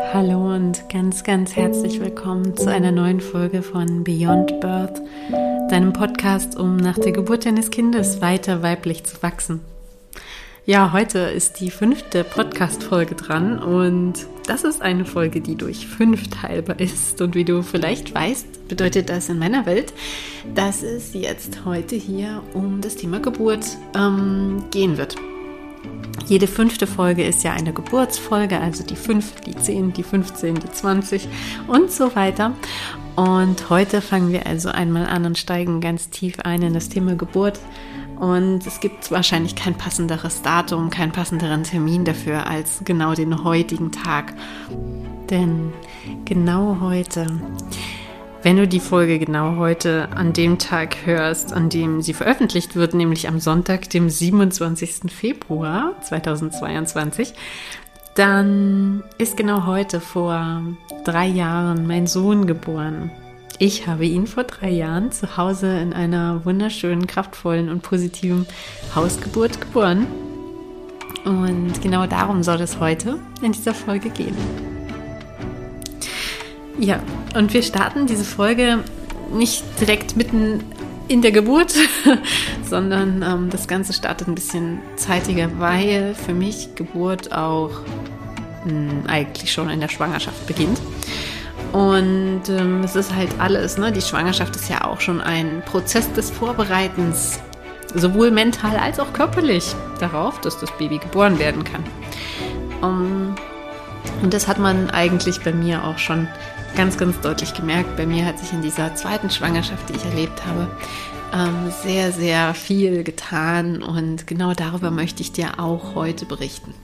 Hallo und ganz, ganz herzlich willkommen zu einer neuen Folge von Beyond Birth, deinem Podcast, um nach der Geburt deines Kindes weiter weiblich zu wachsen. Ja, heute ist die fünfte Podcast-Folge dran und das ist eine Folge, die durch fünf teilbar ist. Und wie du vielleicht weißt, bedeutet das in meiner Welt, dass es jetzt heute hier um das Thema Geburt ähm, gehen wird. Jede fünfte Folge ist ja eine Geburtsfolge, also die 5, die 10, die 15, die 20 und so weiter. Und heute fangen wir also einmal an und steigen ganz tief ein in das Thema Geburt. Und es gibt wahrscheinlich kein passenderes Datum, keinen passenderen Termin dafür als genau den heutigen Tag. Denn genau heute wenn du die Folge genau heute an dem Tag hörst, an dem sie veröffentlicht wird, nämlich am Sonntag, dem 27. Februar 2022, dann ist genau heute vor drei Jahren mein Sohn geboren. Ich habe ihn vor drei Jahren zu Hause in einer wunderschönen, kraftvollen und positiven Hausgeburt geboren. Und genau darum soll es heute in dieser Folge gehen. Ja, und wir starten diese Folge nicht direkt mitten in der Geburt, sondern ähm, das Ganze startet ein bisschen zeitiger, weil für mich Geburt auch mh, hm, eigentlich schon in der Schwangerschaft beginnt. Und ähm, es ist halt alles, ne? Die Schwangerschaft ist ja auch schon ein Prozess des Vorbereitens, sowohl mental als auch körperlich, darauf, dass das Baby geboren werden kann. Um, und das hat man eigentlich bei mir auch schon ganz, ganz deutlich gemerkt. Bei mir hat sich in dieser zweiten Schwangerschaft, die ich erlebt habe, ähm, sehr, sehr viel getan und genau darüber möchte ich dir auch heute berichten.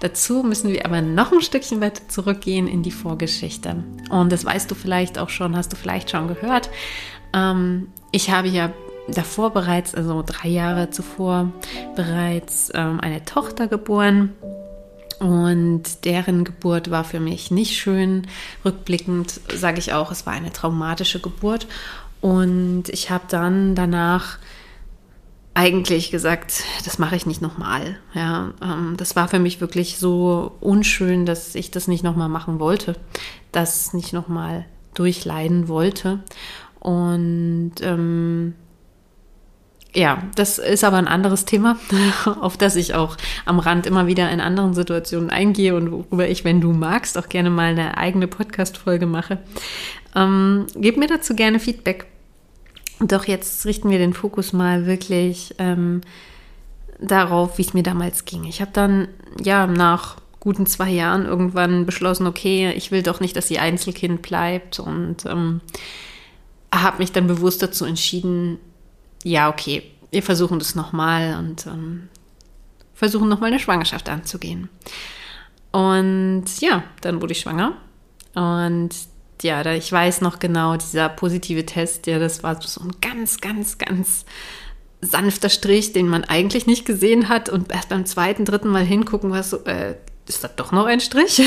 Dazu müssen wir aber noch ein Stückchen weiter zurückgehen in die Vorgeschichte. Und das weißt du vielleicht auch schon, hast du vielleicht schon gehört. Ähm, ich habe ja davor bereits, also drei Jahre zuvor, bereits ähm, eine Tochter geboren. Und deren Geburt war für mich nicht schön. Rückblickend sage ich auch, es war eine traumatische Geburt. Und ich habe dann danach eigentlich gesagt, das mache ich nicht nochmal. Ja, ähm, das war für mich wirklich so unschön, dass ich das nicht nochmal machen wollte, das nicht nochmal durchleiden wollte. Und ähm, ja, das ist aber ein anderes Thema, auf das ich auch am Rand immer wieder in anderen Situationen eingehe und worüber ich, wenn du magst, auch gerne mal eine eigene Podcast-Folge mache. Ähm, gib mir dazu gerne Feedback. Doch jetzt richten wir den Fokus mal wirklich ähm, darauf, wie es mir damals ging. Ich habe dann, ja, nach guten zwei Jahren irgendwann beschlossen, okay, ich will doch nicht, dass sie Einzelkind bleibt und ähm, habe mich dann bewusst dazu entschieden, ja, okay, wir versuchen das nochmal und ähm, versuchen nochmal eine Schwangerschaft anzugehen. Und ja, dann wurde ich schwanger. Und ja, da ich weiß noch genau, dieser positive Test, ja, das war so ein ganz, ganz, ganz sanfter Strich, den man eigentlich nicht gesehen hat. Und erst beim zweiten, dritten Mal hingucken, war so, äh, ist das doch noch ein Strich?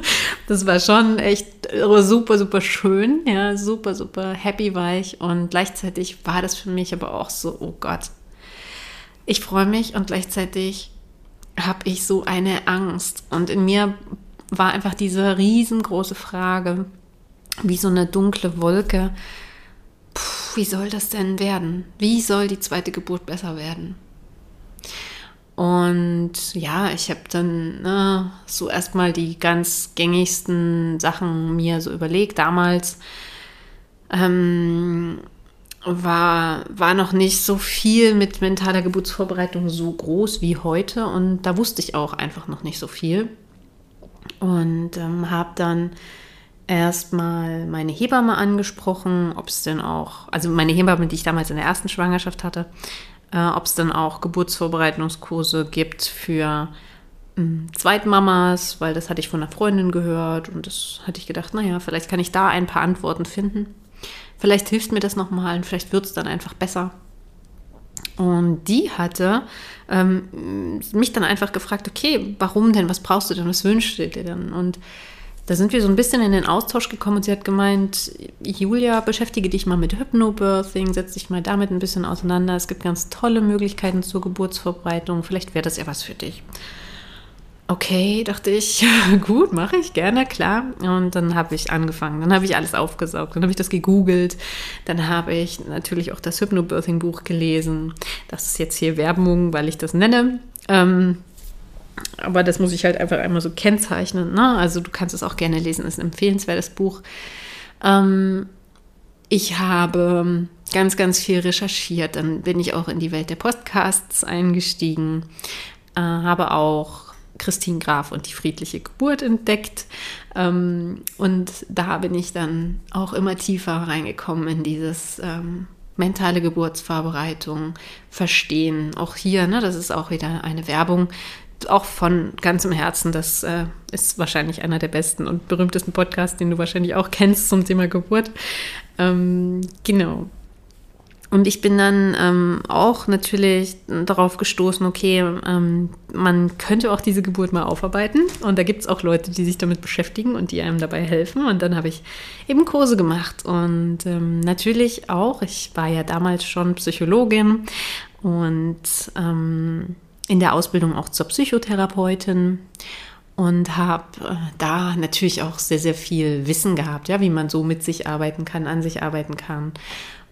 das war schon echt super, super schön. Ja, super, super happy war ich. Und gleichzeitig war das für mich aber auch so, oh Gott, ich freue mich und gleichzeitig habe ich so eine Angst. Und in mir war einfach diese riesengroße Frage, wie so eine dunkle Wolke. Puh, wie soll das denn werden? Wie soll die zweite Geburt besser werden? Und ja, ich habe dann ne, so erstmal die ganz gängigsten Sachen mir so überlegt. Damals ähm, war, war noch nicht so viel mit mentaler Geburtsvorbereitung so groß wie heute und da wusste ich auch einfach noch nicht so viel. Und ähm, habe dann erstmal meine Hebamme angesprochen, ob es denn auch, also meine Hebamme, die ich damals in der ersten Schwangerschaft hatte, äh, ob es dann auch Geburtsvorbereitungskurse gibt für äh, Zweitmamas, weil das hatte ich von einer Freundin gehört und das hatte ich gedacht, naja, vielleicht kann ich da ein paar Antworten finden. Vielleicht hilft mir das nochmal und vielleicht wird es dann einfach besser. Und die hatte ähm, mich dann einfach gefragt, okay, warum denn, was brauchst du denn, was wünschst du dir denn? Und da sind wir so ein bisschen in den Austausch gekommen und sie hat gemeint, Julia, beschäftige dich mal mit Hypnobirthing, setz dich mal damit ein bisschen auseinander. Es gibt ganz tolle Möglichkeiten zur Geburtsvorbereitung. Vielleicht wäre das ja was für dich. okay, dachte ich, gut, mache ich gerne, klar. Und dann habe ich angefangen, dann habe ich alles aufgesaugt, dann habe ich das gegoogelt, dann habe ich natürlich auch das Hypnobirthing-Buch gelesen. Das ist jetzt hier Werbung, weil ich das nenne. Ähm, aber das muss ich halt einfach einmal so kennzeichnen. Ne? Also du kannst es auch gerne lesen, ist ein empfehlenswertes Buch. Ähm, ich habe ganz, ganz viel recherchiert. Dann bin ich auch in die Welt der Podcasts eingestiegen, äh, habe auch Christine Graf und die friedliche Geburt entdeckt. Ähm, und da bin ich dann auch immer tiefer reingekommen in dieses ähm, mentale Geburtsvorbereitung, Verstehen. Auch hier, ne, das ist auch wieder eine Werbung, auch von ganzem Herzen. Das äh, ist wahrscheinlich einer der besten und berühmtesten Podcasts, den du wahrscheinlich auch kennst zum Thema Geburt. Ähm, genau. Und ich bin dann ähm, auch natürlich darauf gestoßen, okay, ähm, man könnte auch diese Geburt mal aufarbeiten. Und da gibt es auch Leute, die sich damit beschäftigen und die einem dabei helfen. Und dann habe ich eben Kurse gemacht. Und ähm, natürlich auch, ich war ja damals schon Psychologin und ähm, in der Ausbildung auch zur Psychotherapeutin und habe äh, da natürlich auch sehr, sehr viel Wissen gehabt, ja, wie man so mit sich arbeiten kann, an sich arbeiten kann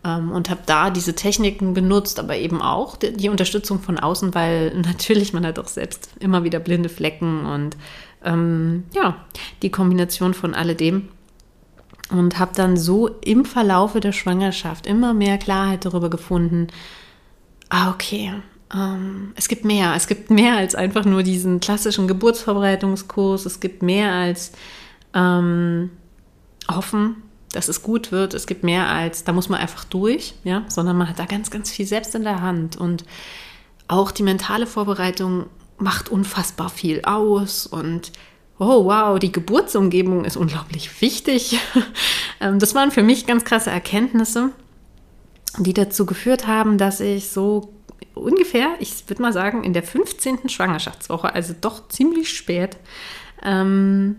ähm, und habe da diese Techniken benutzt, aber eben auch die, die, Unterstützung von außen, weil natürlich man hat auch selbst immer wieder blinde Flecken und ähm, ja, die Kombination von alledem. Und habe dann so im Verlaufe der Schwangerschaft immer mehr Klarheit darüber gefunden, ah, okay, ähm, es gibt mehr. Es gibt mehr als einfach nur diesen klassischen Geburtsvorbereitungskurs. Es gibt mehr als ähm, hoffen, dass es gut wird. Es gibt mehr als, da muss man einfach durch, ja, sondern man hat da ganz, ganz viel selbst in der Hand. Und auch die mentale Vorbereitung macht unfassbar viel aus und oh wow, die Geburtsumgebung ist unglaublich wichtig. Ähm, das waren für mich ganz krasse Erkenntnisse, die dazu geführt haben, dass ich so ungefähr, ich würde mal sagen, in der 15. Schwangerschaftswoche, also doch ziemlich spät, ähm,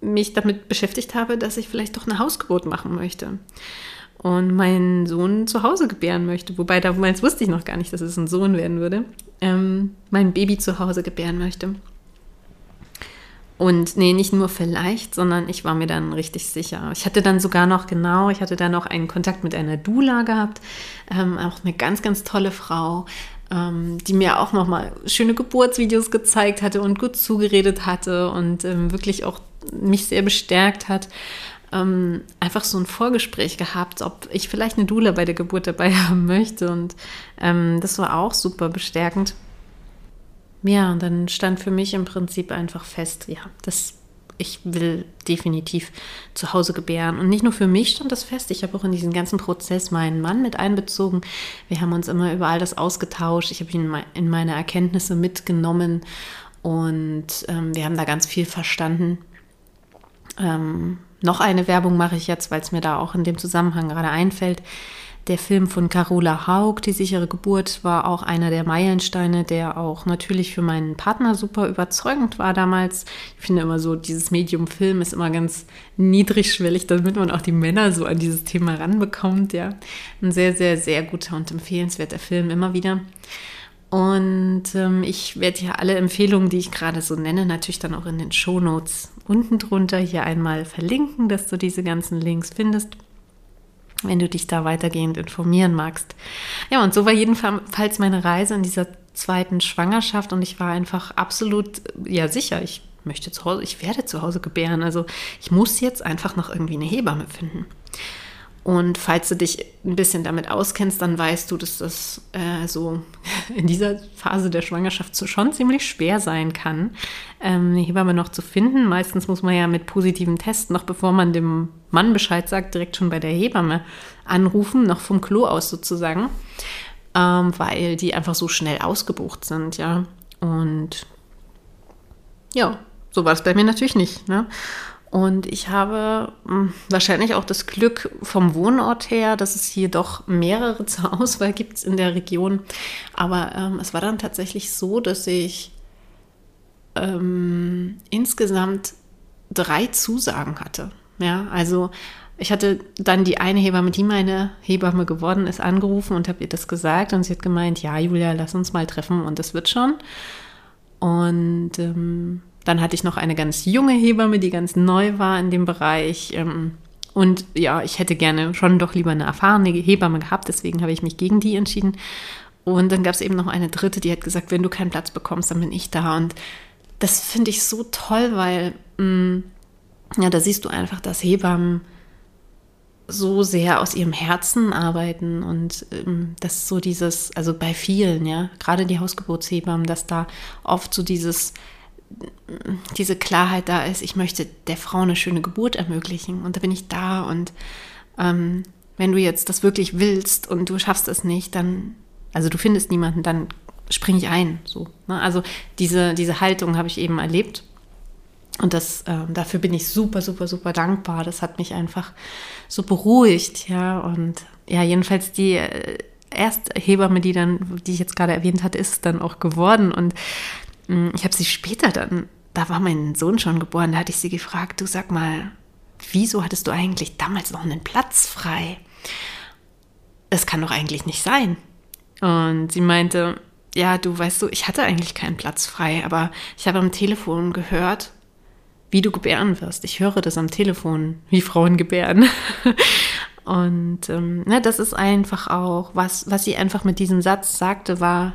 mich damit beschäftigt habe, dass ich vielleicht doch eine Hausgeburt machen möchte und meinen Sohn zu Hause gebären möchte. Wobei damals wusste ich noch gar nicht, dass es ein Sohn werden würde. Ähm, mein Baby zu Hause gebären möchte. Und nee, nicht nur vielleicht, sondern ich war mir dann richtig sicher. Ich hatte dann sogar noch genau, ich hatte dann noch einen Kontakt mit einer Dula gehabt, ähm, auch eine ganz, ganz tolle Frau, ähm, die mir auch nochmal schöne Geburtsvideos gezeigt hatte und gut zugeredet hatte und ähm, wirklich auch mich sehr bestärkt hat. Ähm, einfach so ein Vorgespräch gehabt, ob ich vielleicht eine Dula bei der Geburt dabei haben möchte. Und ähm, das war auch super bestärkend. Ja, und dann stand für mich im Prinzip einfach fest, ja, das ich will definitiv zu Hause gebären. Und nicht nur für mich stand das fest, ich habe auch in diesen ganzen Prozess meinen Mann mit einbezogen. Wir haben uns immer über all das ausgetauscht. Ich habe ihn in meine Erkenntnisse mitgenommen und ähm, wir haben da ganz viel verstanden. Ähm, noch eine Werbung mache ich jetzt, weil es mir da auch in dem Zusammenhang gerade einfällt. Der Film von Carola Haug, Die sichere Geburt, war auch einer der Meilensteine, der auch natürlich für meinen Partner super überzeugend war damals. Ich finde immer so, dieses Medium Film ist immer ganz niedrigschwellig, damit man auch die Männer so an dieses Thema ranbekommt. Ja, ein sehr, sehr, sehr guter und empfehlenswerter Film immer wieder. Und ähm, ich werde hier alle Empfehlungen, die ich gerade so nenne, natürlich dann auch in den Shownotes unten drunter hier einmal verlinken, dass du diese ganzen Links findest wenn du dich da weitergehend informieren magst. Ja, und so war jedenfalls meine Reise in dieser zweiten Schwangerschaft und ich war einfach absolut, ja sicher, ich möchte zu Hause, ich werde zu Hause gebären. Also ich muss jetzt einfach noch irgendwie eine Hebamme finden. Und falls du dich ein bisschen damit auskennst, dann weißt du, dass das äh, so in dieser Phase der Schwangerschaft so schon ziemlich schwer sein kann, ähm, eine Hebamme noch zu finden. Meistens muss man ja mit positiven Tests, noch bevor man dem Mann Bescheid sagt, direkt schon bei der Hebamme anrufen, noch vom Klo aus sozusagen, ähm, weil die einfach so schnell ausgebucht sind, ja. Und ja, so war es bei mir natürlich nicht. Ne? Und ich habe hm, wahrscheinlich auch das Glück vom Wohnort her, dass es hier doch mehrere zur Auswahl gibt in der Region. Aber ähm, es war dann tatsächlich so, dass ich ähm, insgesamt drei Zusagen hatte. Ja, also ich hatte dann die eine Hebamme, die meine Hebamme geworden ist, angerufen und habe ihr das gesagt und sie hat gemeint, ja, Julia, lass uns mal treffen und das wird schon. Und ähm, dann hatte ich noch eine ganz junge Hebamme, die ganz neu war in dem Bereich. Ähm, und ja, ich hätte gerne schon doch lieber eine erfahrene Hebamme gehabt, deswegen habe ich mich gegen die entschieden. Und dann gab es eben noch eine dritte, die hat gesagt, wenn du keinen Platz bekommst, dann bin ich da. Und das finde ich so toll, weil mh, mm, ja, da siehst du einfach, dass Hebammen so sehr aus ihrem Herzen arbeiten und ähm, das so dieses, also bei vielen, ja, gerade die Hausgeburtshebammen, dass da oft so dieses, diese Klarheit da ist, ich möchte der Frau eine schöne Geburt ermöglichen und da bin ich da und ähm, wenn du jetzt das wirklich willst und du schaffst es nicht, dann, also du findest niemanden, dann springe ich ein. So, ne? Also diese, diese Haltung habe ich eben erlebt und das, äh, dafür bin ich super, super, super dankbar. Das hat mich einfach so beruhigt, ja. Und ja, jedenfalls die äh, erste Hebamme, die dann, die ich jetzt gerade erwähnt hatte, ist dann auch geworden. Und ich habe sie später dann, da war mein Sohn schon geboren, da hatte ich sie gefragt, du sag mal, wieso hattest du eigentlich damals noch einen Platz frei? Das kann doch eigentlich nicht sein. Und sie meinte, ja, du weißt du, ich hatte eigentlich keinen Platz frei, aber ich habe am Telefon gehört, wie du gebären wirst. Ich höre das am Telefon, wie Frauen gebären. Und ähm, ja, das ist einfach auch, was, was sie einfach mit diesem Satz sagte, war,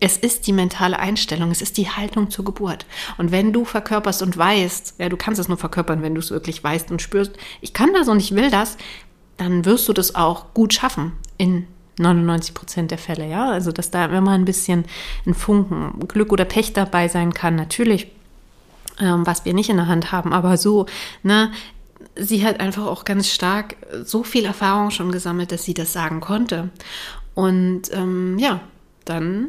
es ist die mentale Einstellung, es ist die Haltung zur Geburt. Und wenn du verkörperst und weißt, ja, du kannst es nur verkörpern, wenn du es wirklich weißt und spürst, ich kann das und ich will das, dann wirst du das auch gut schaffen in 99 Prozent der Fälle, ja. Also, dass da immer ein bisschen ein Funken Glück oder Pech dabei sein kann, natürlich ähm, was wir nicht in der Hand haben. Aber so, ne, sie hat einfach auch ganz stark so viel Erfahrung schon gesammelt, dass sie das sagen konnte. Und ähm, ja, dann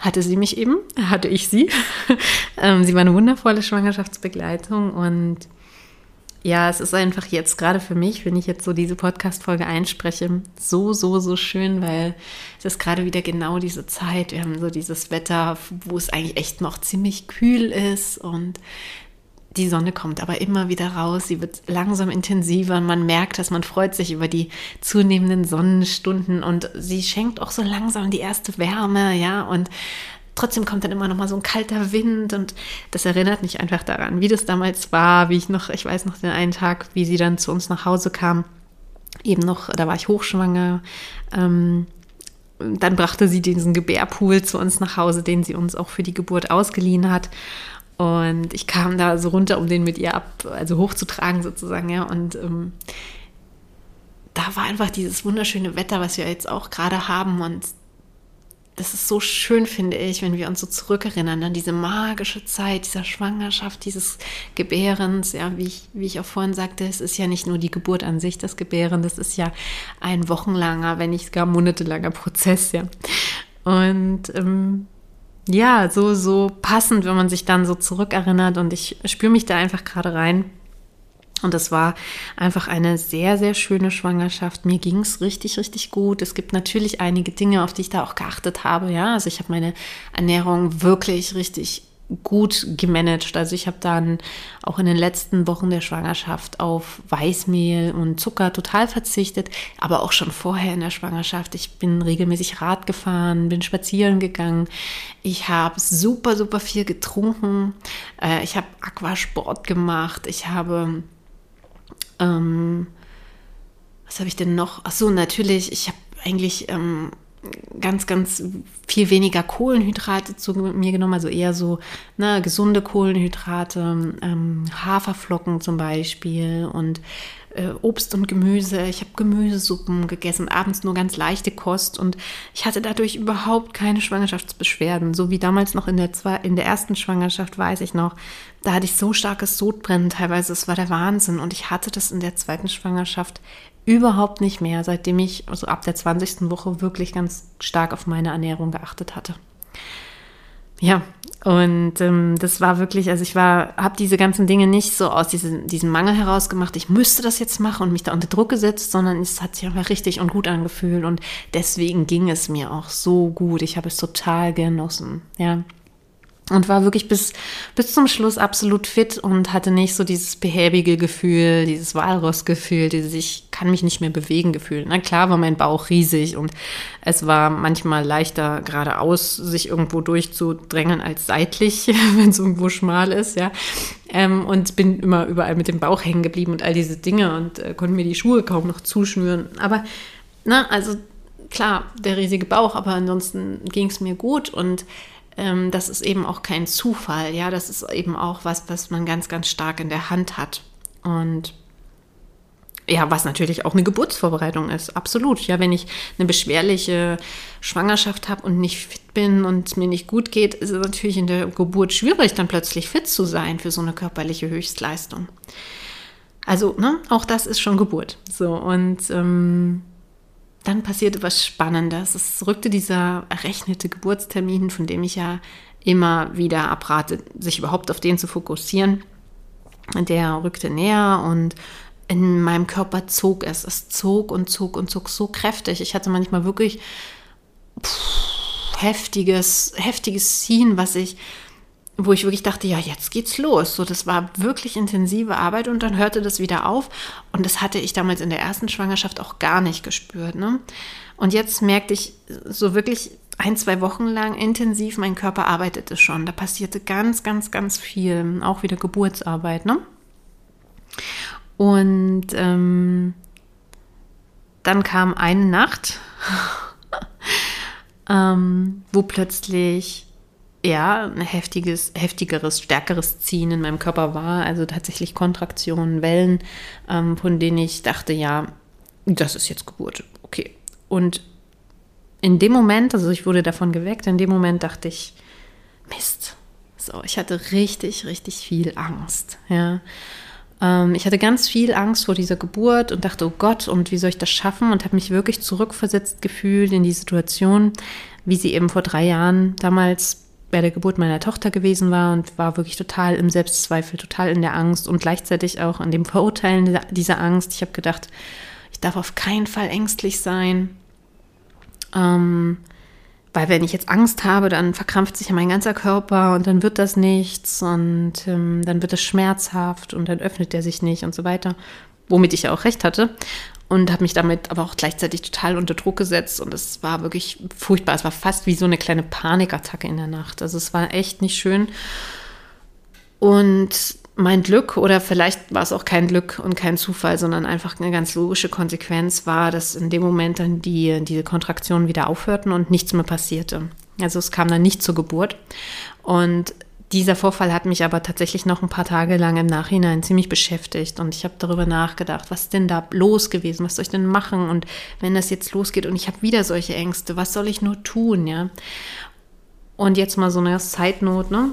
hatte sie mich eben, hatte ich sie. ähm, sie war eine wundervolle Schwangerschaftsbegleitung und ja, es ist einfach jetzt gerade für mich, wenn ich jetzt so diese Podcast-Folge einspreche, so, so, so schön, weil es ist gerade wieder genau diese Zeit. Wir haben so dieses Wetter, wo es eigentlich echt noch ziemlich kühl ist und die Sonne kommt aber immer wieder raus, sie wird langsam intensiver und man merkt, dass man freut sich über die zunehmenden Sonnenstunden und sie schenkt auch so langsam die erste Wärme, ja, und trotzdem kommt dann immer noch mal so ein kalter Wind und das erinnert mich einfach daran, wie das damals war, wie ich noch, ich weiß noch den einen Tag, wie sie dann zu uns nach Hause kam, eben noch, da war ich hochschwanger, ähm, dann brachte sie diesen Gebärpool zu uns nach Hause, den sie uns auch für die Geburt ausgeliehen hat. Und ich kam da so runter, um den mit ihr ab, also hochzutragen sozusagen, ja. Und ähm, da war einfach dieses wunderschöne Wetter, was wir jetzt auch gerade haben. Und das ist so schön, finde ich, wenn wir uns so zurückerinnern an diese magische Zeit dieser Schwangerschaft, dieses Gebärens. Ja, wie ich, wie ich auch vorhin sagte, es ist ja nicht nur die Geburt an sich, das Gebären, das ist ja ein wochenlanger, wenn nicht gar monatelanger Prozess, ja. Und ähm, ja, so, so passend, wenn man sich dann so zurückerinnert und ich spüre mich da einfach gerade rein und das war einfach eine sehr, sehr schöne Schwangerschaft. Mir ging es richtig, richtig gut. Es gibt natürlich einige Dinge, auf die ich da auch geachtet habe. Ja, also ich habe meine Ernährung wirklich richtig gut gemanagt. Also ich habe dann auch in den letzten Wochen der Schwangerschaft auf Weißmehl und Zucker total verzichtet, aber auch schon vorher in der Schwangerschaft. Ich bin regelmäßig Rad gefahren, bin spazieren gegangen. Ich habe super, super viel getrunken. Äh, ich habe Aquasport gemacht. Ich habe ähm, was habe ich denn noch? Ach so, natürlich, ich habe eigentlich ähm, ganz, ganz viel weniger Kohlenhydrate zu mir genommen, also eher so ne, gesunde Kohlenhydrate, ähm, Haferflocken zum Beispiel und äh, Obst und Gemüse. Ich habe Gemüsesuppen gegessen, abends nur ganz leichte Kost und ich hatte dadurch überhaupt keine Schwangerschaftsbeschwerden. So wie damals noch in der, zwei, in der ersten Schwangerschaft, weiß ich noch, da hatte ich so starkes Sodbrennen teilweise, es war der Wahnsinn. Und ich hatte das in der zweiten Schwangerschaft überhaupt nicht mehr, seitdem ich also ab der 20. Woche wirklich ganz stark auf meine Ernährung geachtet hatte. Ja, und ähm, das war wirklich, also ich war, habe diese ganzen Dinge nicht so aus diesem, diesem Mangel heraus gemacht, ich müsste das jetzt machen und mich da unter Druck gesetzt, sondern es hat sich einfach richtig und gut angefühlt und deswegen ging es mir auch so gut. Ich habe es total genossen, ja und war wirklich bis, bis zum Schluss absolut fit und hatte nicht so dieses behäbige Gefühl, dieses Walrossgefühl, dieses ich kann mich nicht mehr bewegen gefühlt. Na klar war mein Bauch riesig und es war manchmal leichter geradeaus sich irgendwo durchzudrängen als seitlich, wenn es irgendwo schmal ist, ja. Ähm, und bin immer überall mit dem Bauch hängen geblieben und all diese Dinge und äh, konnte mir die Schuhe kaum noch zuschnüren. Aber, na, also klar, der riesige Bauch, aber ansonsten ging es mir gut und ähm, das ist eben auch kein Zufall, ja, das ist eben auch was, was man ganz, ganz stark in der Hand hat. Und ja, was natürlich auch eine Geburtsvorbereitung ist, absolut. Ja, wenn ich eine beschwerliche Schwangerschaft habe und nicht fit bin und mir nicht gut geht, ist es natürlich in der Geburt schwierig, dann plötzlich fit zu sein für so eine körperliche Höchstleistung. Also, ne, auch das ist schon Geburt. So, und ähm, dann passierte was Spannendes. Es rückte dieser errechnete Geburtstermin, von dem ich ja immer wieder abrate, sich überhaupt auf den zu fokussieren. Der rückte näher und in meinem Körper zog es. Es zog und zog und zog so kräftig. Ich hatte manchmal wirklich pff, heftiges, heftiges Ziehen, was ich wo ich wirklich dachte, ja, jetzt geht's los. So, das war wirklich intensive Arbeit und dann hörte das wieder auf. Und das hatte ich damals in der ersten Schwangerschaft auch gar nicht gespürt. Ne? Und jetzt merkte ich so wirklich ein, zwei Wochen lang intensiv, mein Körper arbeitete schon. Da passierte ganz, ganz, ganz viel. Auch wieder Geburtsarbeit. Ne? Und ähm, dann kam eine Nacht, ähm, wo plötzlich ja, ein heftiges, heftigeres, stärkeres Ziehen in meinem Körper war. Also tatsächlich Kontraktionen, Wellen, ähm, von denen ich dachte, ja, das ist jetzt Geburt. Okay. Und in dem Moment, also ich wurde davon geweckt, in dem Moment dachte ich, Mist. So, ich hatte richtig, richtig viel Angst. Ja. Ähm, ich hatte ganz viel Angst vor dieser Geburt und dachte, oh Gott, und wie soll ich das schaffen? Und habe mich wirklich zurückversetzt gefühlt in die Situation, wie sie eben vor drei Jahren damals bei der Geburt meiner Tochter gewesen war und war wirklich total im Selbstzweifel, total in der Angst und gleichzeitig auch in dem Verurteilen dieser Angst. Ich habe gedacht, ich darf auf keinen Fall ängstlich sein. Ähm, weil wenn ich jetzt Angst habe, dann verkrampft sich ja mein ganzer Körper und dann wird das nichts und ähm, dann wird es schmerzhaft und dann öffnet er sich nicht und so weiter. Womit ich ja auch recht hatte und habe mich damit aber auch gleichzeitig total unter Druck gesetzt und es war wirklich furchtbar. Es war fast wie so eine kleine Panikattacke in der Nacht. Also es war echt nicht schön. Und mein Glück oder vielleicht war es auch kein Glück und kein Zufall, sondern einfach eine ganz logische Konsequenz war, dass in dem Moment dann die, diese Kontraktionen wieder aufhörten und nichts mehr passierte. Also es kam dann nicht zur Geburt. Und dieser Vorfall hat mich aber tatsächlich noch ein paar Tage lang im Nachhinein ziemlich beschäftigt und ich habe darüber nachgedacht, was ist denn da los gewesen, was soll ich denn machen und wenn das jetzt losgeht und ich habe wieder solche Ängste, was soll ich nur tun, ja? Und jetzt mal so eine Zeitnot, ne?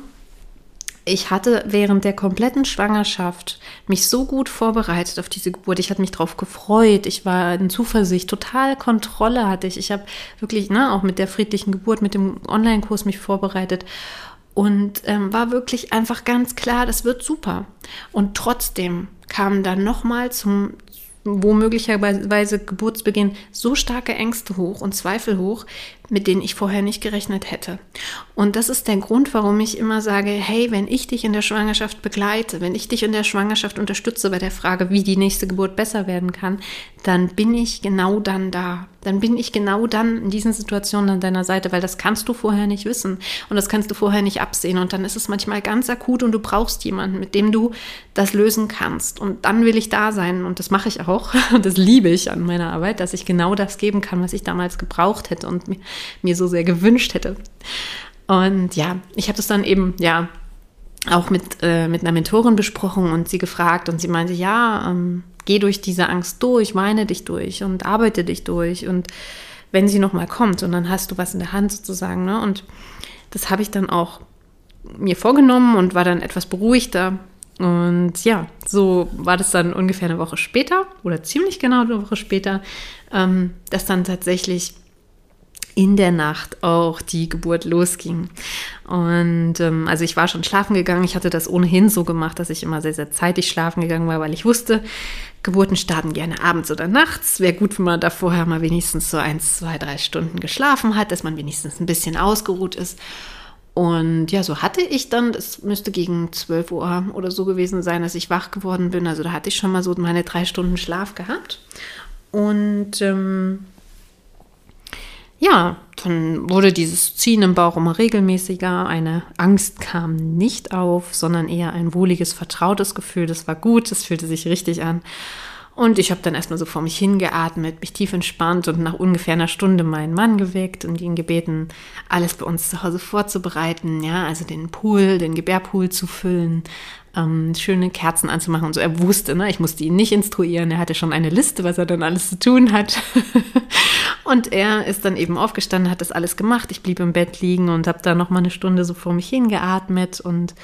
Ich hatte während der kompletten Schwangerschaft mich so gut vorbereitet auf diese Geburt. Ich hatte mich darauf gefreut. Ich war in Zuversicht. Total Kontrolle hatte ich. Ich habe wirklich, ne, auch mit der friedlichen Geburt, mit dem Online-Kurs mich vorbereitet und ähm, war wirklich einfach ganz klar, das wird super. Und trotzdem kam dann nochmal zum, wo möglicherweise Geburtsbeginn so starke Ängste hoch und Zweifel hoch, mit denen ich vorher nicht gerechnet hätte. Und das ist der Grund, warum ich immer sage, hey, wenn ich dich in der Schwangerschaft begleite, wenn ich dich in der Schwangerschaft unterstütze bei der Frage, wie die nächste Geburt besser werden kann, dann bin ich genau dann da. Dann bin ich genau dann in diesen Situationen an deiner Seite, weil das kannst du vorher nicht wissen und das kannst du vorher nicht absehen. Und dann ist es manchmal ganz akut und du brauchst jemanden, mit dem du das lösen kannst. Und dann will ich da sein und das mache ich auch. Und das liebe ich an meiner Arbeit, dass ich genau das geben kann, was ich damals gebraucht hätte und mir so sehr gewünscht hätte. Und ja, ich habe das dann eben, ja, auch mit, äh, mit einer Mentorin besprochen und sie gefragt und sie meinte, ja, ähm, geh durch diese Angst durch, weine dich durch und arbeite dich durch und wenn sie nochmal kommt und dann hast du was in der Hand sozusagen, ne? Und das habe ich dann auch mir vorgenommen und war dann etwas beruhigter. Und ja, so war das dann ungefähr eine Woche später oder ziemlich genau eine Woche später, ähm, dass dann tatsächlich in der Nacht auch die Geburt losging. Und ähm, also ich war schon schlafen gegangen. Ich hatte das ohnehin so gemacht, dass ich immer sehr, sehr zeitig schlafen gegangen war, weil ich wusste, Geburten starten gerne abends oder nachts. Wäre gut, wenn man da vorher mal wenigstens so eins, zwei, drei Stunden geschlafen hat, dass man wenigstens ein bisschen ausgeruht ist. Und ja, so hatte ich dann, es müsste gegen 12 Uhr oder so gewesen sein, dass ich wach geworden bin. Also da hatte ich schon mal so meine drei Stunden Schlaf gehabt. Und ähm, ja, dann wurde dieses Ziehen im Bauch immer regelmäßiger. Eine Angst kam nicht auf, sondern eher ein wohliges, vertrautes Gefühl. Das war gut, das fühlte sich richtig an. Und ich habe dann erstmal so vor mich hingeatmet, mich tief entspannt und nach ungefähr einer Stunde meinen Mann geweckt und ihn gebeten, alles bei uns zu Hause vorzubereiten. Ja, also den Pool, den Gebärpool zu füllen, ähm, schöne Kerzen anzumachen und so. Er wusste, ne, ich musste ihn nicht instruieren. Er hatte schon eine Liste, was er dann alles zu tun hat. und er ist dann eben aufgestanden, hat das alles gemacht. Ich blieb im Bett liegen und habe da noch mal eine Stunde so vor mich hingeatmet und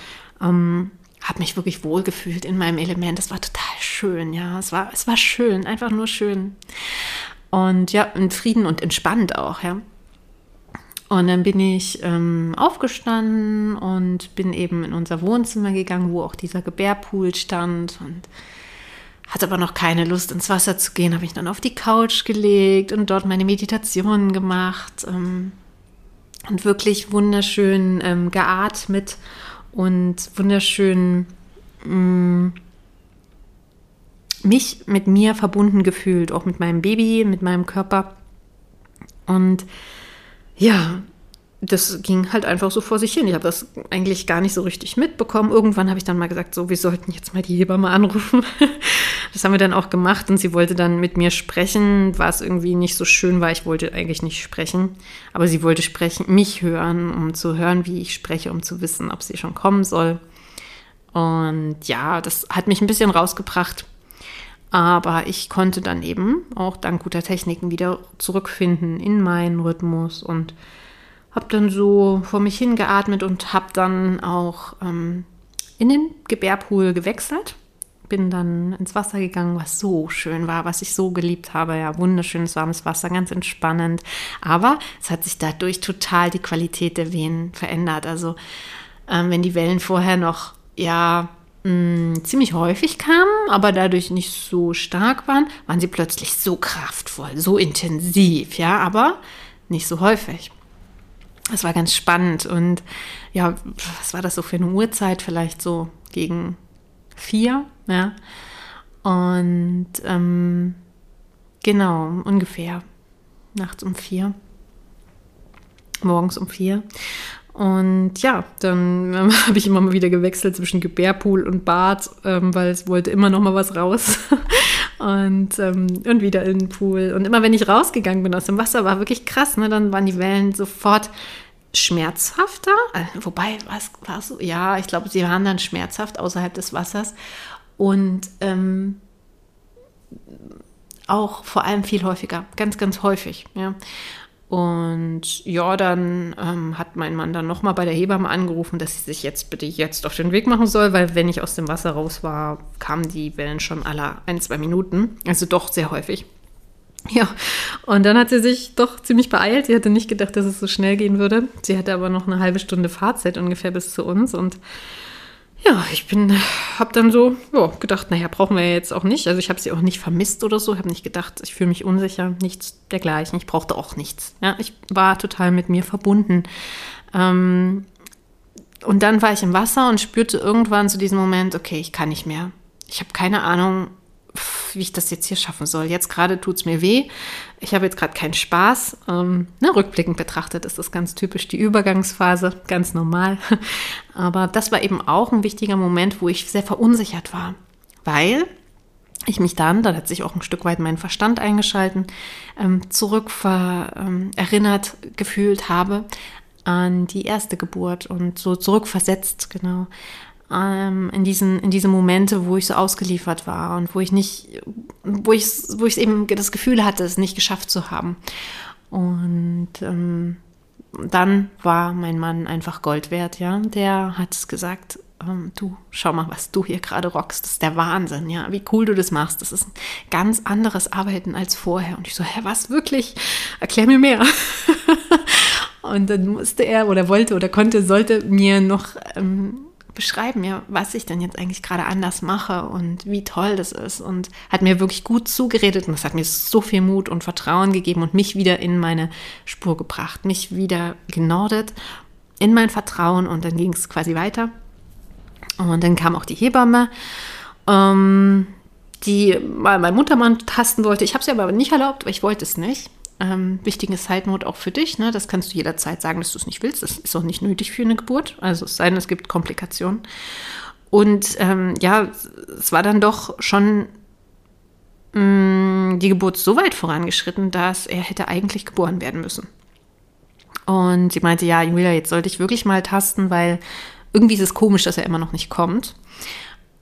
ähm, habe mich wirklich wohlgefühlt in meinem Element. Es war total schön, ja. Es war, es war schön, einfach nur schön. Und ja, in Frieden und entspannt auch, ja. Und dann bin ich ähm, aufgestanden und bin eben in unser Wohnzimmer gegangen, wo auch dieser Gebärpool stand und hatte aber noch keine Lust ins Wasser zu gehen, habe ich dann auf die Couch gelegt und dort meine Meditationen gemacht ähm, und wirklich wunderschön ähm, geatmet und wunderschön mh, mm, mich mit mir verbunden gefühlt, auch mit meinem Baby, mit meinem Körper. Und ja, das ging halt einfach so vor sich hin. Ich habe das eigentlich gar nicht so richtig mitbekommen. Irgendwann habe ich dann mal gesagt, so, wir sollten jetzt mal die Hebamme anrufen. Das haben wir dann auch gemacht und sie wollte dann mit mir sprechen, was irgendwie nicht so schön war. Ich wollte eigentlich nicht sprechen, aber sie wollte sprechen, mich hören, um zu hören, wie ich spreche, um zu wissen, ob sie schon kommen soll. Und ja, das hat mich ein bisschen rausgebracht. Aber ich konnte dann eben auch dank guter Techniken wieder zurückfinden in meinen Rhythmus und habe dann so vor mich hingeatmet und habe dann auch ähm, in den Gebärpool gewechselt. Bin dann ins Wasser gegangen, was so schön war, was ich so geliebt habe. Ja, wunderschönes warmes Wasser, ganz entspannend. Aber es hat sich dadurch total die Qualität der Wehen verändert. Also ähm, wenn die Wellen vorher noch ja mh, mm, ziemlich häufig kamen, aber dadurch nicht so stark waren, waren sie plötzlich so kraftvoll, so intensiv. Ja, aber nicht so häufig. Das war ganz spannend. Und ja, was war das so für eine Uhrzeit? Vielleicht so gegen vier, ja. Und ähm, genau, ungefähr nachts um vier, morgens um vier. Und ja, dann ähm, habe ich immer mal wieder gewechselt zwischen Gebärpool und Bad, ähm, weil es wollte immer noch mal was raus. und, ähm, und wieder in den Pool. Und immer wenn ich rausgegangen bin aus dem Wasser, war wirklich krass. Ne? Dann waren die Wellen sofort schmerzhafter. Äh, wobei, was war so? Ja, ich glaube, sie waren dann schmerzhaft außerhalb des Wassers. Und ähm, auch vor allem viel häufiger, ganz, ganz häufig. Ja. Und ja, dann ähm, hat mein Mann dann nochmal bei der Hebamme angerufen, dass sie sich jetzt bitte jetzt auf den Weg machen soll, weil wenn ich aus dem Wasser raus war, kamen die Wellen schon alle ein, zwei Minuten. Also doch sehr häufig. Ja, und dann hat sie sich doch ziemlich beeilt. Sie hatte nicht gedacht, dass es so schnell gehen würde. Sie hatte aber noch eine halbe Stunde Fahrzeit ungefähr bis zu uns und ja, ich bin, habe dann so ja, gedacht, naja, brauchen wir jetzt auch nicht. Also ich habe sie auch nicht vermisst oder so, habe nicht gedacht, ich fühle mich unsicher, nichts dergleichen. Ich brauchte auch nichts. Ja, ich war total mit mir verbunden. Ähm, und dann war ich im Wasser und spürte irgendwann zu diesem Moment, okay, ich kann nicht mehr. Ich habe keine Ahnung, wie ich das jetzt hier schaffen soll. Jetzt gerade tut es mir weh. Ich habe jetzt gerade keinen Spaß. Ähm, na, ne, rückblickend betrachtet ist das ganz typisch die Übergangsphase, ganz normal. Aber das war eben auch ein wichtiger Moment, wo ich sehr verunsichert war, weil ich mich dann, da hat sich auch ein Stück weit mein Verstand eingeschalten, ähm, zurück ähm, erinnert gefühlt habe an die erste Geburt und so zurückversetzt, genau ähm, in, diesen, in diese Momente, wo ich so ausgeliefert war und wo ich nicht, wo ich, wo ich eben das Gefühl hatte, es nicht geschafft zu haben. Und ähm, dann war mein Mann einfach Gold wert, ja. Der hat gesagt, ähm, du, schau mal, was du hier gerade rockst. Das ist der Wahnsinn, ja. Wie cool du das machst. Das ist ein ganz anderes Arbeiten als vorher. Und ich so, hä, was wirklich? Erklär mir mehr. und dann musste er oder wollte oder konnte, sollte mir noch ähm, beschreiben mir, was ich denn jetzt eigentlich gerade anders mache und wie toll das ist und hat mir wirklich gut zugeredet und das hat mir so viel Mut und Vertrauen gegeben und mich wieder in meine Spur gebracht, mich wieder genordet in mein Vertrauen und dann ging es quasi weiter. Und dann kam auch die Hebamme, ähm, die mal meinen Muttermann tasten wollte. Ich habe sie aber nicht erlaubt, weil ich wollte es nicht. Ähm, wichtige Side-Note auch für dich. Ne? Das kannst du jederzeit sagen, dass du es nicht willst. Das ist auch nicht nötig für eine Geburt. Also es sei denn, es gibt Komplikationen. Und ähm, ja, es war dann doch schon mh, mm, die Geburt so weit vorangeschritten, dass er hätte eigentlich geboren werden müssen. Und sie meinte, ja, Julia, jetzt sollte ich wirklich mal tasten, weil irgendwie ist es komisch, dass er immer noch nicht kommt.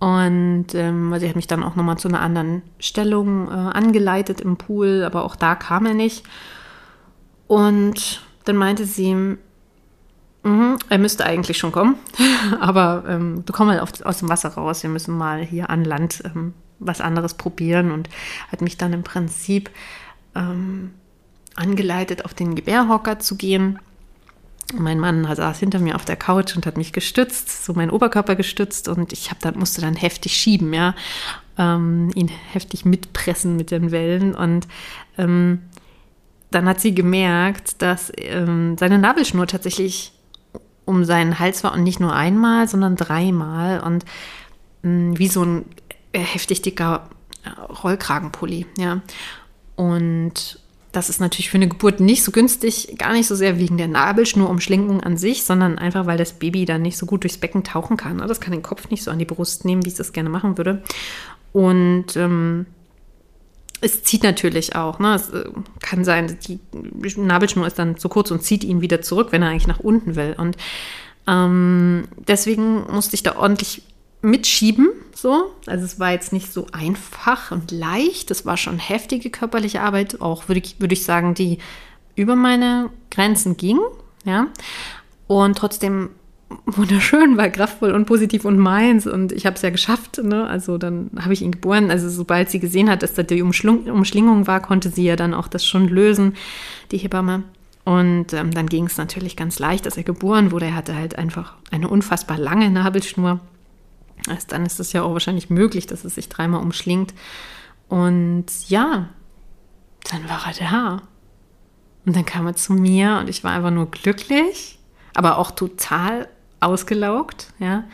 Und ähm, sie hat mich dann auch nochmal zu einer anderen Stellung äh, angeleitet im Pool, aber auch da kam er nicht. Und dann meinte sie, mh, er müsste eigentlich schon kommen, aber ähm, du komm mal auf, aus dem Wasser raus, wir müssen mal hier an Land ähm, was anderes probieren und hat mich dann im Prinzip ähm, angeleitet, auf den Gebärhocker zu gehen mein Mann saß hinter mir auf der Couch und hat mich gestützt, so meinen Oberkörper gestützt und ich hab dann, musste dann heftig schieben, ja, ähm, ihn heftig mitpressen mit den Wellen und ähm, dann hat sie gemerkt, dass ähm, seine Nabelschnur tatsächlich um seinen Hals war und nicht nur einmal, sondern dreimal und ähm, wie so ein äh, heftig dicker äh, Rollkragenpulli, ja. Und das ist natürlich für eine Geburt nicht so günstig, gar nicht so sehr wegen der Nabelschnurumschlinkung an sich, sondern einfach, weil das Baby dann nicht so gut durchs Becken tauchen kann. Das kann den Kopf nicht so an die Brust nehmen, wie es das gerne machen würde. Und ähm, es zieht natürlich auch. Ne? Es äh, kann sein, die Nabelschnur ist dann zu kurz und zieht ihn wieder zurück, wenn er eigentlich nach unten will. Und ähm, deswegen musste ich da ordentlich mitschieben, so. Also es war jetzt nicht so einfach und leicht. Es war schon heftige körperliche Arbeit, auch würde ich, würde ich sagen, die über meine Grenzen ging, ja. Und trotzdem wunderschön, war kraftvoll und positiv und meins und ich habe es ja geschafft, ne? Also dann habe ich ihn geboren. Also sobald sie gesehen hat, dass da die Umschling Umschlingung war, konnte sie ja dann auch das schon lösen, die Hebamme. Und ähm, dann ging es natürlich ganz leicht, dass er geboren wurde. Er hatte halt einfach eine unfassbar lange Nabelschnur also dann ist es ja auch wahrscheinlich möglich, dass es sich dreimal umschlingt. Und ja, dann war er da. Und dann kam er zu mir und ich war einfach nur glücklich, aber auch total ausgelaugt, ja.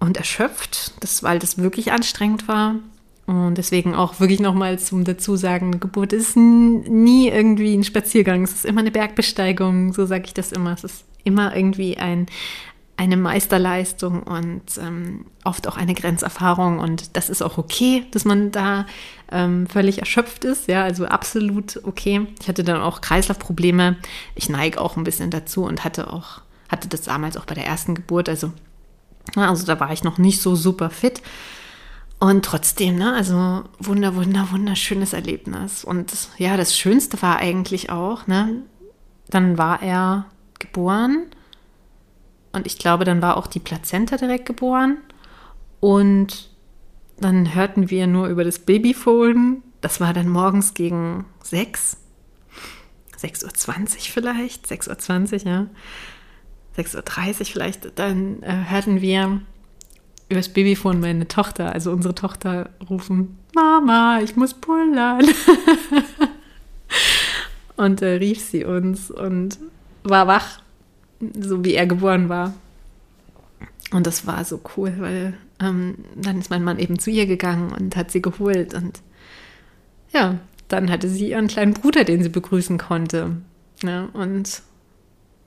Und erschöpft, das, weil das wirklich anstrengend war. Und deswegen auch wirklich nochmal zum Dazusagen, Geburt ist nie irgendwie ein Spaziergang, es ist immer eine Bergbesteigung, so sage ich das immer. Es ist immer irgendwie ein, eine Meisterleistung und ähm, oft auch eine Grenzerfahrung und das ist auch okay, dass man da ähm, völlig erschöpft ist, ja, also absolut okay. Ich hatte dann auch Kreislaufprobleme. Ich neige auch ein bisschen dazu und hatte auch hatte das damals auch bei der ersten Geburt, also also da war ich noch nicht so super fit. Und trotzdem, ne, also wunder, wunder, wunderschönes Erlebnis. Und ja, das Schönste war eigentlich auch, ne, dann war er geboren und ich glaube, dann war auch die Plazenta direkt geboren. Und dann hörten wir nur über das Babyphone. Das war dann morgens gegen 6. 6.20 Uhr vielleicht, 6.20 Uhr, ja. 6.30 Uhr vielleicht. Dann äh, hörten wir über das Babyphone meine Tochter, also unsere Tochter, rufen: Mama, ich muss pullern. und äh, rief sie uns und war wach so wie er geboren war. Und das war so cool, weil ähm, dann ist mein Mann eben zu ihr gegangen und hat sie geholt. Und ja, dann hatte sie ihren kleinen Bruder, den sie begrüßen konnte. Ja, ne? und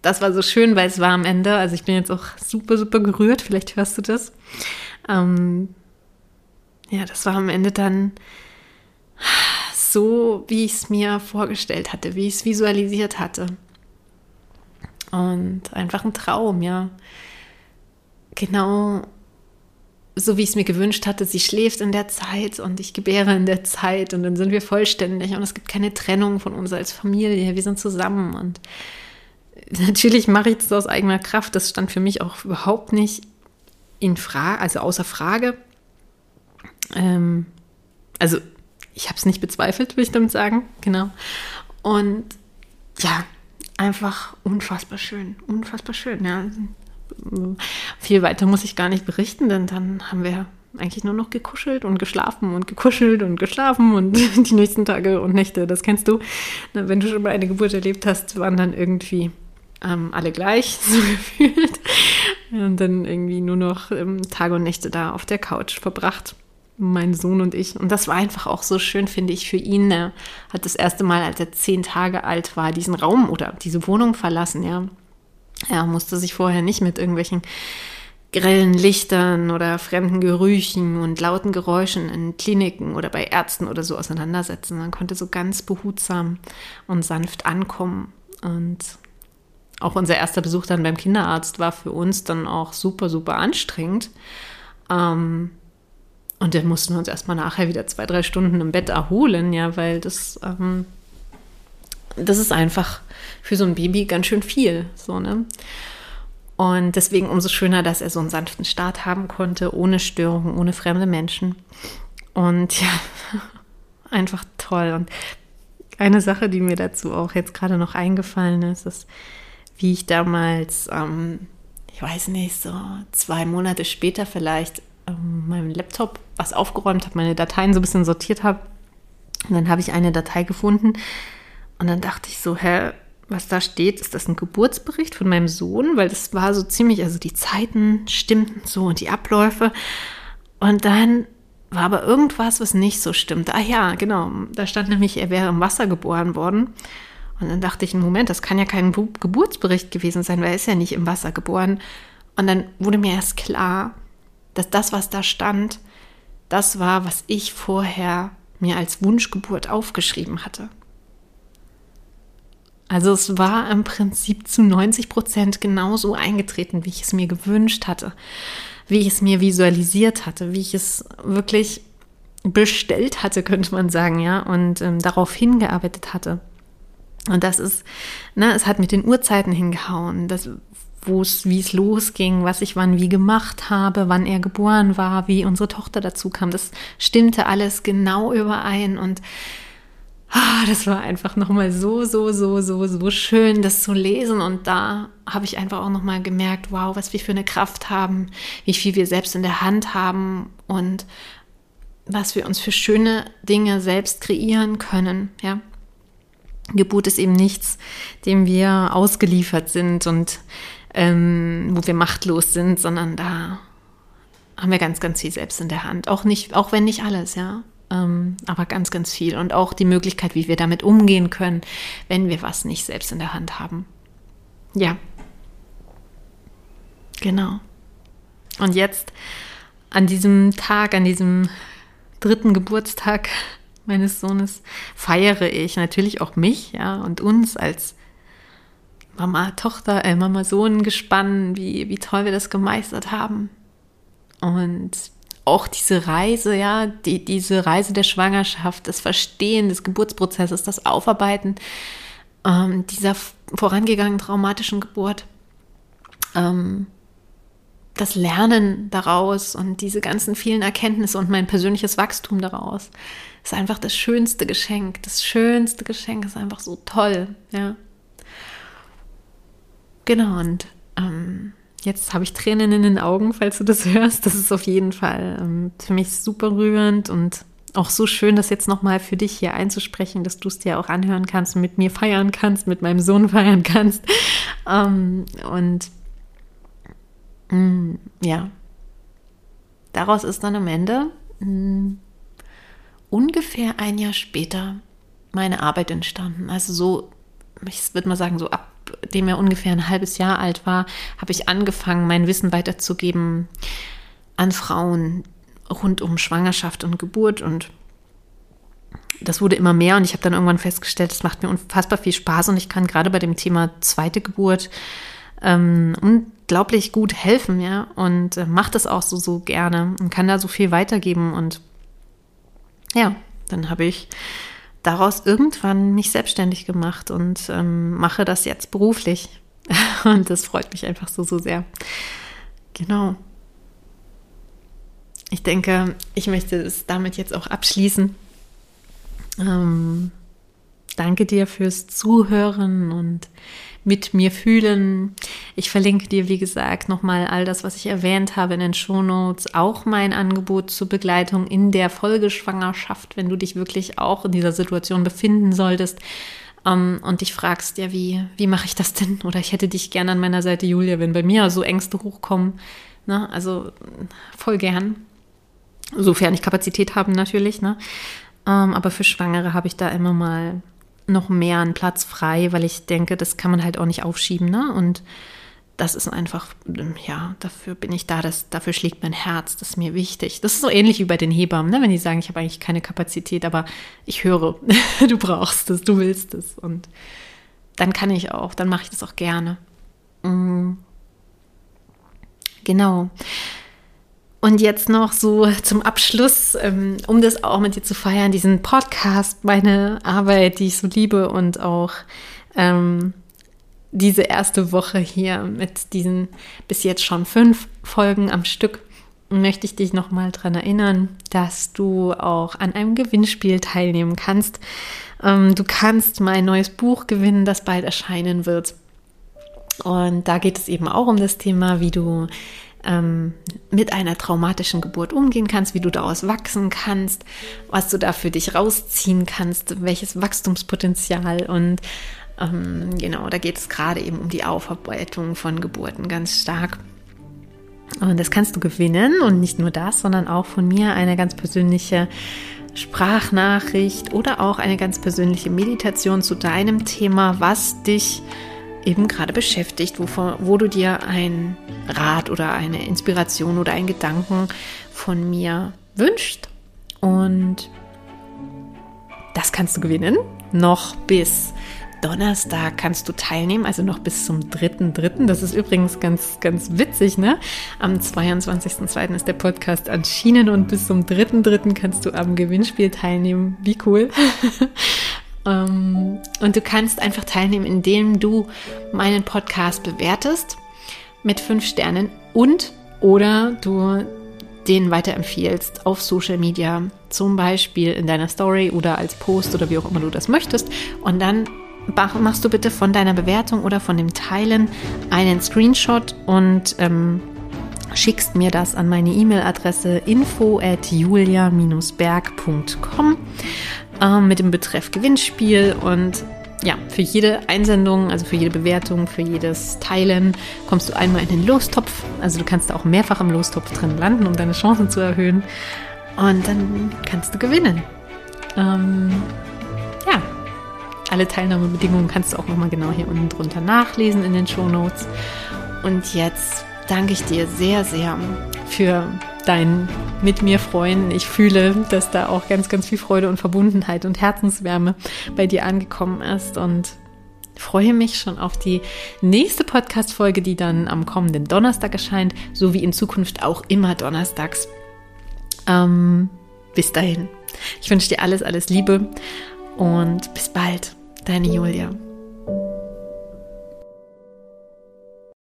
das war so schön, weil es war am Ende, also ich bin jetzt auch super, super gerührt, vielleicht hörst du das. Ähm, ja, das war am Ende dann so, wie ich es mir vorgestellt hatte, wie ich es visualisiert hatte. Und einfach ein Traum, ja. Genau so wie ich es mir gewünscht hatte, sie schläft in der Zeit und ich gebäre in der Zeit und dann sind wir vollständig und es gibt keine Trennung von uns als Familie, wir sind zusammen und natürlich mache ich das aus eigener Kraft, das stand für mich auch überhaupt nicht in Frage, also außer Frage. Ähm, also ich habe es nicht bezweifelt, will ich damit sagen, genau. Und ja, einfach unfassbar schön, unfassbar schön. Ja. Viel weiter muss ich gar nicht berichten, denn dann haben wir eigentlich nur noch gekuschelt und geschlafen und gekuschelt und geschlafen und die nächsten Tage und Nächte, das kennst du. Wenn du schon mal eine Geburt erlebt hast, waren dann irgendwie ähm, alle gleich, so gefühlt. Und dann irgendwie nur noch ähm, Tage und Nächte da auf der Couch verbracht mein Sohn und ich. Und das war einfach auch so schön, finde ich, für ihn. Er hat das erste Mal, als er zehn Tage alt war, diesen Raum oder diese Wohnung verlassen, ja. Er musste sich vorher nicht mit irgendwelchen grellen Lichtern oder fremden Gerüchen und lauten Geräuschen in Kliniken oder bei Ärzten oder so auseinandersetzen. Man konnte so ganz behutsam und sanft ankommen. Und auch unser erster Besuch dann beim Kinderarzt war für uns dann auch super, super anstrengend. Ähm, und dann mussten wir uns erstmal nachher wieder zwei, drei Stunden im Bett erholen, ja, weil das, ähm, das ist einfach für so ein Baby ganz schön viel, so, ne? Und deswegen umso schöner, dass er so einen sanften Start haben konnte, ohne Störungen, ohne fremde Menschen. Und ja, einfach toll. Und eine Sache, die mir dazu auch jetzt gerade noch eingefallen ist, ist, wie ich damals, ähm, ich weiß nicht, so zwei Monate später vielleicht ähm, meinem Laptop was aufgeräumt habe, meine Dateien so ein bisschen sortiert habe. Und dann habe ich eine Datei gefunden und dann dachte ich so, hä, was da steht, ist das ein Geburtsbericht von meinem Sohn? Weil das war so ziemlich, also die Zeiten stimmten so und die Abläufe. Und dann war aber irgendwas, was nicht so stimmte. Ah ja, genau. Da stand nämlich, er wäre im Wasser geboren worden. Und dann dachte ich, Moment, das kann ja kein Geburtsbericht gewesen sein, weil er ist ja nicht im Wasser geboren. Und dann wurde mir erst klar, dass das, was da stand, das war, was ich vorher mir als Wunschgeburt aufgeschrieben hatte. Also es war im Prinzip zu 90 Prozent genauso eingetreten, wie ich es mir gewünscht hatte, wie ich es mir visualisiert hatte, wie ich es wirklich bestellt hatte, könnte man sagen, ja, und ähm, darauf hingearbeitet hatte. Und das ist, ne, es hat mit den Uhrzeiten hingehauen. Das wo es, wie es losging, was ich wann wie gemacht habe, wann er geboren war, wie unsere Tochter dazu kam. Das stimmte alles genau überein und ah, das war einfach nochmal so, so, so, so, so schön, das zu lesen. Und da habe ich einfach auch nochmal gemerkt, wow, was wir für eine Kraft haben, wie viel wir selbst in der Hand haben und was wir uns für schöne Dinge selbst kreieren können, ja. Geburt ist eben nichts, dem wir ausgeliefert sind und ähm, wo wir machtlos sind, sondern da haben wir ganz, ganz viel selbst in der Hand. Auch nicht, auch wenn nicht alles, ja. Ähm, aber ganz, ganz viel. Und auch die Möglichkeit, wie wir damit umgehen können, wenn wir was nicht selbst in der Hand haben. Ja. Genau. Und jetzt an diesem Tag, an diesem dritten Geburtstag meines Sohnes feiere ich natürlich auch mich, ja, und uns als Mama, Tochter, äh, Mama, Sohn gespannt, wie, wie toll wir das gemeistert haben. Und auch diese Reise, ja, die, diese Reise der Schwangerschaft, das Verstehen des Geburtsprozesses, das Aufarbeiten ähm, dieser vorangegangenen traumatischen Geburt, ähm, das Lernen daraus und diese ganzen vielen Erkenntnisse und mein persönliches Wachstum daraus ist einfach das schönste Geschenk. Das schönste Geschenk ist einfach so toll, ja. Genau, und ähm, jetzt habe ich Tränen in den Augen, falls du das hörst. Das ist auf jeden Fall ähm, für mich super rührend und auch so schön, das jetzt nochmal für dich hier einzusprechen, dass du es dir auch anhören kannst mit mir feiern kannst, mit meinem Sohn feiern kannst. Ähm, und mh, mm, ja, daraus ist dann am Ende mh, mm, ungefähr ein Jahr später meine Arbeit entstanden. Also so, ich würde mal sagen, so ab dem er ungefähr ein halbes Jahr alt war, habe ich angefangen, mein Wissen weiterzugeben an Frauen rund um Schwangerschaft und Geburt. Und das wurde immer mehr. Und ich habe dann irgendwann festgestellt, es macht mir unfassbar viel Spaß. Und ich kann gerade bei dem Thema zweite Geburt ähm, unglaublich gut helfen, ja, und äh, mache das auch so, so gerne und kann da so viel weitergeben. Und ja, dann habe ich daraus irgendwann mich selbstständig gemacht und ähm, mache das jetzt beruflich. Und das freut mich einfach so, so sehr. Genau. Ich denke, ich möchte es damit jetzt auch abschließen. Ähm, danke dir fürs Zuhören und mit mir fühlen. Ich verlinke dir, wie gesagt, nochmal all das, was ich erwähnt habe in den Shownotes, auch mein Angebot zur Begleitung in der Folgeschwangerschaft, wenn du dich wirklich auch in dieser Situation befinden solltest. ähm, und dich fragst, ja, wie, wie mache ich das denn? Oder ich hätte dich gerne an meiner Seite, Julia, wenn bei mir so Ängste hochkommen. Ne? Also voll gern. Sofern ich Kapazität habe natürlich. Ne? Ähm, aber für Schwangere habe ich da immer mal noch mehr einen Platz frei, weil ich denke, das kann man halt auch nicht aufschieben. Ne? Und das ist einfach, ja, dafür bin ich da, das, dafür schlägt mein Herz, das ist mir wichtig. Das ist so ähnlich wie bei den Hebammen, ne? wenn die sagen, ich habe eigentlich keine Kapazität, aber ich höre, du brauchst es, du willst es. Und dann kann ich auch, dann mache ich das auch gerne. Mhm. Genau. Und jetzt noch so zum Abschluss, ähm, um das auch mit dir zu feiern, diesen Podcast, meine Arbeit, die ich so liebe und auch ähm, diese erste Woche hier mit diesen bis jetzt schon fünf Folgen am Stück möchte ich dich nochmal daran erinnern, dass du auch an einem Gewinnspiel teilnehmen kannst. Ähm, du kannst mein neues Buch gewinnen, das bald erscheinen wird. Und da geht es eben auch um das Thema, wie du ähm, mit einer traumatischen Geburt umgehen kannst, wie du daraus wachsen kannst, was du da für dich rausziehen kannst, welches Wachstumspotenzial und ähm, genau, da geht es gerade eben um die Aufarbeitung von Geburten ganz stark. Und das kannst du gewinnen und nicht nur das, sondern auch von mir eine ganz persönliche Sprachnachricht oder auch eine ganz persönliche Meditation zu deinem Thema, was dich eben gerade beschäftigt, wovon, wo du dir einen Rat oder eine Inspiration oder einen Gedanken von mir wünschst. Und das kannst du gewinnen, noch bis Donnerstag kannst du teilnehmen, also noch bis zum 3.3. Das ist übrigens ganz, ganz witzig, ne? Am 22.2. ist der Podcast erschienen und bis zum 3.3. kannst du am Gewinnspiel teilnehmen. Wie cool. Ähm, und du kannst einfach teilnehmen, indem du meinen Podcast bewertest mit fünf Sternen und oder du den weiterempfiehlst auf Social Media, zum Beispiel in deiner Story oder als Post oder wie auch immer du das möchtest. Und dann machst du bitte von deiner Bewertung oder von dem Teilen einen Screenshot und ähm, schickst mir das an meine E-Mail-Adresse info at julia-berg.com äh, mit dem Betreff Gewinnspiel und ja, für jede Einsendung, also für jede Bewertung, für jedes Teilen kommst du einmal in den Lostopf. Also du kannst auch mehrfach im Lostopf drin landen, um deine Chancen zu erhöhen. Und dann kannst du gewinnen. Ähm, ja, alle Teilnahmebedingungen kannst du auch nochmal genau hier unten drunter nachlesen in den Show Notes. Und jetzt danke ich dir sehr, sehr für dein mit mir freuen. Ich fühle, dass da auch ganz, ganz viel Freude und Verbundenheit und Herzenswärme bei dir angekommen ist und freue mich schon auf die nächste Podcast-Folge, die dann am kommenden Donnerstag erscheint, so wie in Zukunft auch immer donnerstags. Ähm, bis dahin. Ich wünsche dir alles, alles Liebe und bis bald. Deine Julia.